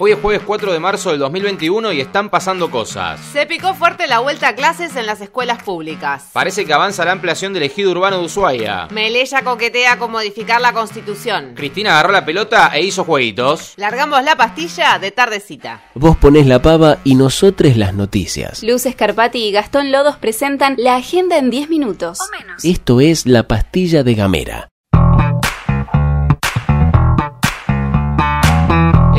Hoy es jueves 4 de marzo del 2021 y están pasando cosas. Se picó fuerte la vuelta a clases en las escuelas públicas. Parece que avanza la ampliación del ejido urbano de Ushuaia. Melella coquetea con modificar la constitución. Cristina agarró la pelota e hizo jueguitos. Largamos la pastilla de tardecita. Vos ponés la pava y nosotros las noticias. Luz Escarpati y Gastón Lodos presentan la agenda en 10 minutos. O menos. Esto es la pastilla de Gamera.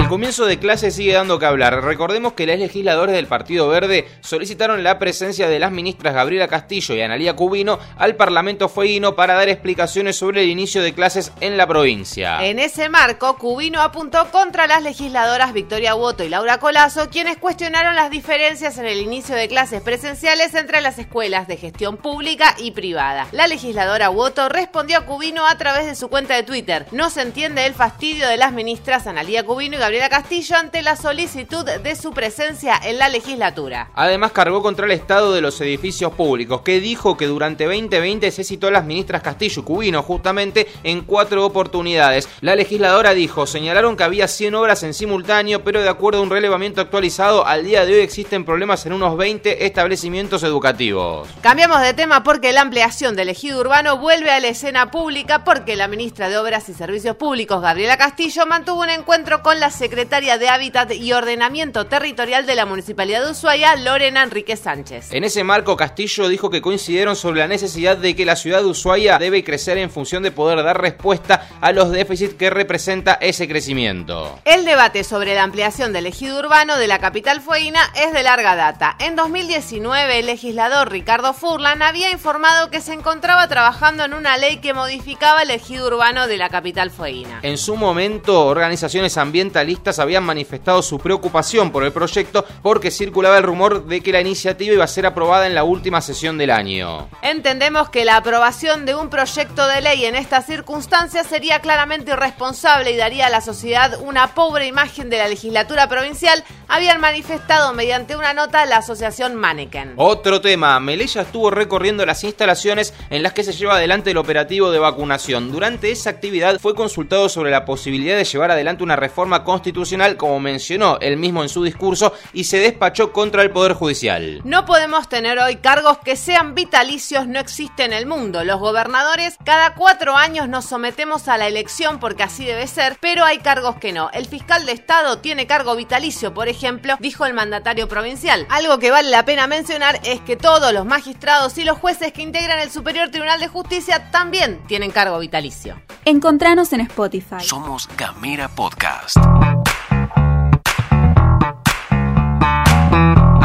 Comienzo de clase sigue dando que hablar. Recordemos que los legisladores del Partido Verde solicitaron la presencia de las ministras Gabriela Castillo y Analía Cubino al Parlamento Fueguino para dar explicaciones sobre el inicio de clases en la provincia. En ese marco, Cubino apuntó contra las legisladoras Victoria Woto y Laura Colazo, quienes cuestionaron las diferencias en el inicio de clases presenciales entre las escuelas de gestión pública y privada. La legisladora Woto respondió a Cubino a través de su cuenta de Twitter. No se entiende el fastidio de las ministras Analía Cubino y Gabriela Castillo ante la solicitud de su presencia en la legislatura. Además cargó contra el estado de los edificios públicos, que dijo que durante 2020 se citó a las ministras Castillo y Cubino justamente en cuatro oportunidades. La legisladora dijo, señalaron que había 100 obras en simultáneo, pero de acuerdo a un relevamiento actualizado, al día de hoy existen problemas en unos 20 establecimientos educativos. Cambiamos de tema porque la ampliación del ejido urbano vuelve a la escena pública porque la ministra de Obras y Servicios Públicos, Gabriela Castillo, mantuvo un encuentro con la secretaria de Hábitat y Ordenamiento Territorial de la Municipalidad de Ushuaia, Lorena Enrique Sánchez. En ese marco, Castillo dijo que coincidieron sobre la necesidad de que la ciudad de Ushuaia debe crecer en función de poder dar respuesta a los déficits que representa ese crecimiento. El debate sobre la ampliación del ejido urbano de la capital fueguina es de larga data. En 2019, el legislador Ricardo Furlan había informado que se encontraba trabajando en una ley que modificaba el ejido urbano de la capital fueguina. En su momento, organizaciones ambientalistas habían manifestado su preocupación por el proyecto porque circulaba el rumor de que la iniciativa iba a ser aprobada en la última sesión del año. Entendemos que la aprobación de un proyecto de ley en estas circunstancias sería claramente irresponsable y daría a la sociedad una pobre imagen de la legislatura provincial, habían manifestado mediante una nota la asociación Manneken. Otro tema, Melella estuvo recorriendo las instalaciones en las que se lleva adelante el operativo de vacunación. Durante esa actividad fue consultado sobre la posibilidad de llevar adelante una reforma constitucional constitucional, como mencionó él mismo en su discurso, y se despachó contra el Poder Judicial. No podemos tener hoy cargos que sean vitalicios, no existe en el mundo. Los gobernadores cada cuatro años nos sometemos a la elección porque así debe ser, pero hay cargos que no. El fiscal de Estado tiene cargo vitalicio, por ejemplo, dijo el mandatario provincial. Algo que vale la pena mencionar es que todos los magistrados y los jueces que integran el Superior Tribunal de Justicia también tienen cargo vitalicio. Encontranos en Spotify. Somos Gamera Podcast.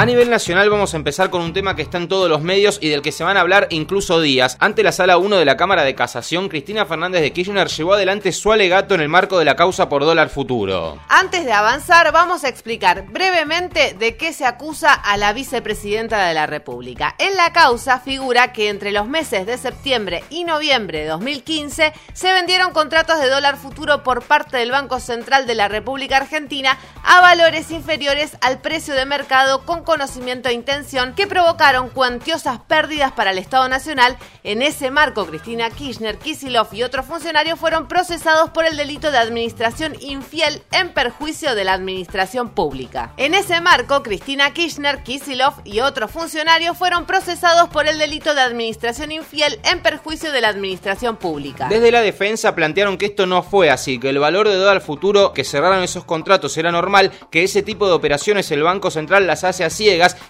A nivel nacional vamos a empezar con un tema que está en todos los medios y del que se van a hablar incluso días. Ante la sala 1 de la Cámara de Casación, Cristina Fernández de Kirchner llevó adelante su alegato en el marco de la causa por dólar futuro. Antes de avanzar, vamos a explicar brevemente de qué se acusa a la vicepresidenta de la República. En la causa figura que entre los meses de septiembre y noviembre de 2015 se vendieron contratos de dólar futuro por parte del Banco Central de la República Argentina a valores inferiores al precio de mercado con conocimiento e intención que provocaron cuantiosas pérdidas para el Estado Nacional. En ese marco, Cristina Kirchner, Kisilov y otros funcionarios fueron procesados por el delito de administración infiel en perjuicio de la administración pública. En ese marco, Cristina Kirchner, Kisilov y otros funcionarios fueron procesados por el delito de administración infiel en perjuicio de la administración pública. Desde la defensa plantearon que esto no fue así, que el valor de dólar futuro que cerraron esos contratos era normal, que ese tipo de operaciones el Banco Central las hace así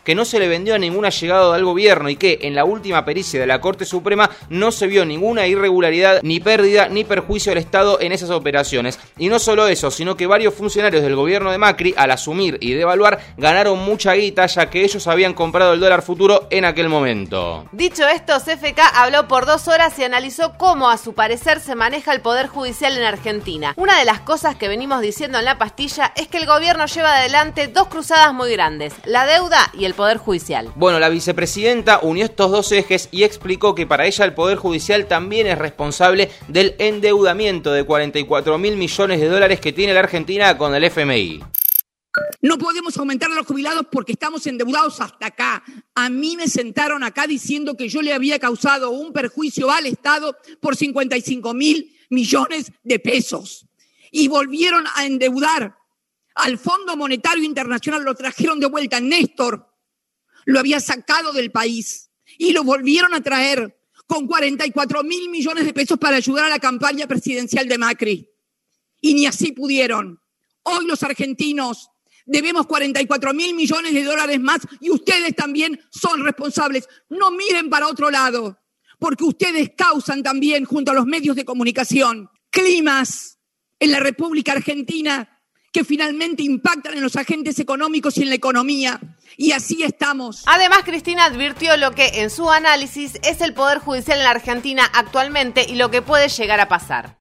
que no se le vendió a ningún allegado del gobierno y que en la última pericia de la Corte Suprema no se vio ninguna irregularidad, ni pérdida, ni perjuicio al Estado en esas operaciones. Y no solo eso, sino que varios funcionarios del gobierno de Macri, al asumir y devaluar, ganaron mucha guita ya que ellos habían comprado el dólar futuro en aquel momento. Dicho esto, CFK habló por dos horas y analizó cómo a su parecer se maneja el Poder Judicial en Argentina. Una de las cosas que venimos diciendo en la pastilla es que el gobierno lleva adelante dos cruzadas muy grandes, la deuda y el Poder Judicial. Bueno, la vicepresidenta unió estos dos ejes y explicó que para ella el Poder Judicial también es responsable del endeudamiento de 44 mil millones de dólares que tiene la Argentina con el FMI. No podemos aumentar a los jubilados porque estamos endeudados hasta acá. A mí me sentaron acá diciendo que yo le había causado un perjuicio al Estado por 55 mil millones de pesos. Y volvieron a endeudar al Fondo Monetario Internacional, lo trajeron de vuelta. Néstor lo había sacado del país y lo volvieron a traer con 44 mil millones de pesos para ayudar a la campaña presidencial de Macri. Y ni así pudieron. Hoy los argentinos debemos 44 mil millones de dólares más y ustedes también son responsables. No miren para otro lado, porque ustedes causan también, junto a los medios de comunicación, climas en la República Argentina que finalmente impactan en los agentes económicos y en la economía. Y así estamos. Además, Cristina advirtió lo que en su análisis es el Poder Judicial en la Argentina actualmente y lo que puede llegar a pasar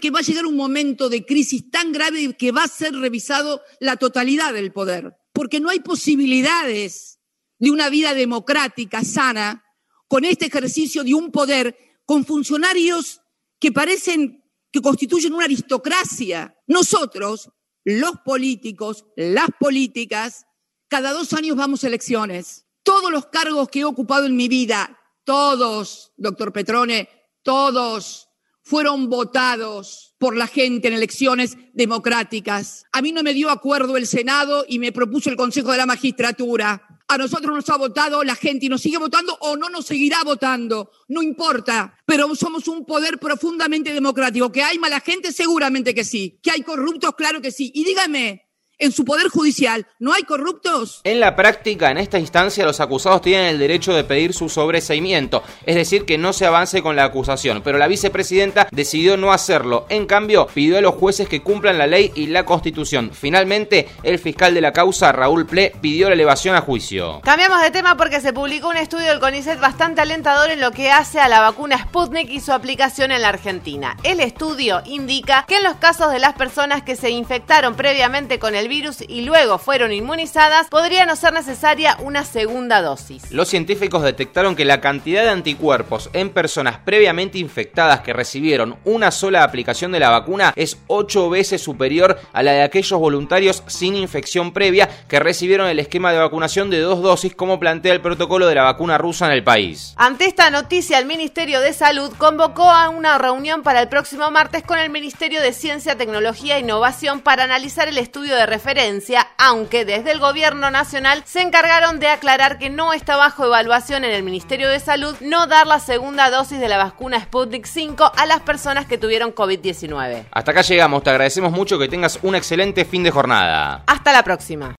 que va a llegar un momento de crisis tan grave que va a ser revisado la totalidad del poder, porque no hay posibilidades de una vida democrática, sana, con este ejercicio de un poder, con funcionarios que parecen que constituyen una aristocracia. Nosotros, los políticos, las políticas, cada dos años vamos a elecciones. Todos los cargos que he ocupado en mi vida, todos, doctor Petrone, todos fueron votados por la gente en elecciones democráticas. A mí no me dio acuerdo el Senado y me propuso el Consejo de la Magistratura. A nosotros nos ha votado la gente y nos sigue votando o no nos seguirá votando. No importa. Pero somos un poder profundamente democrático. ¿Que hay mala gente? Seguramente que sí. ¿Que hay corruptos? Claro que sí. Y dígame, en su poder judicial no hay corruptos? En la práctica, en esta instancia, los acusados tienen el derecho de pedir su sobreseimiento, es decir, que no se avance con la acusación, pero la vicepresidenta decidió no hacerlo. En cambio, pidió a los jueces que cumplan la ley y la constitución. Finalmente, el fiscal de la causa, Raúl Ple, pidió la elevación a juicio. Cambiamos de tema porque se publicó un estudio del CONICET bastante alentador en lo que hace a la vacuna Sputnik y su aplicación en la Argentina. El estudio indica que en los casos de las personas que se infectaron previamente con el virus y luego fueron inmunizadas, podría no ser necesaria una segunda dosis. Los científicos detectaron que la cantidad de anticuerpos en personas previamente infectadas que recibieron una sola aplicación de la vacuna es 8 veces superior a la de aquellos voluntarios sin infección previa que recibieron el esquema de vacunación de dos dosis como plantea el protocolo de la vacuna rusa en el país. Ante esta noticia, el Ministerio de Salud convocó a una reunión para el próximo martes con el Ministerio de Ciencia, Tecnología e Innovación para analizar el estudio de referencia, aunque desde el gobierno nacional se encargaron de aclarar que no está bajo evaluación en el Ministerio de Salud no dar la segunda dosis de la vacuna Sputnik 5 a las personas que tuvieron COVID-19. Hasta acá llegamos, te agradecemos mucho que tengas un excelente fin de jornada. Hasta la próxima.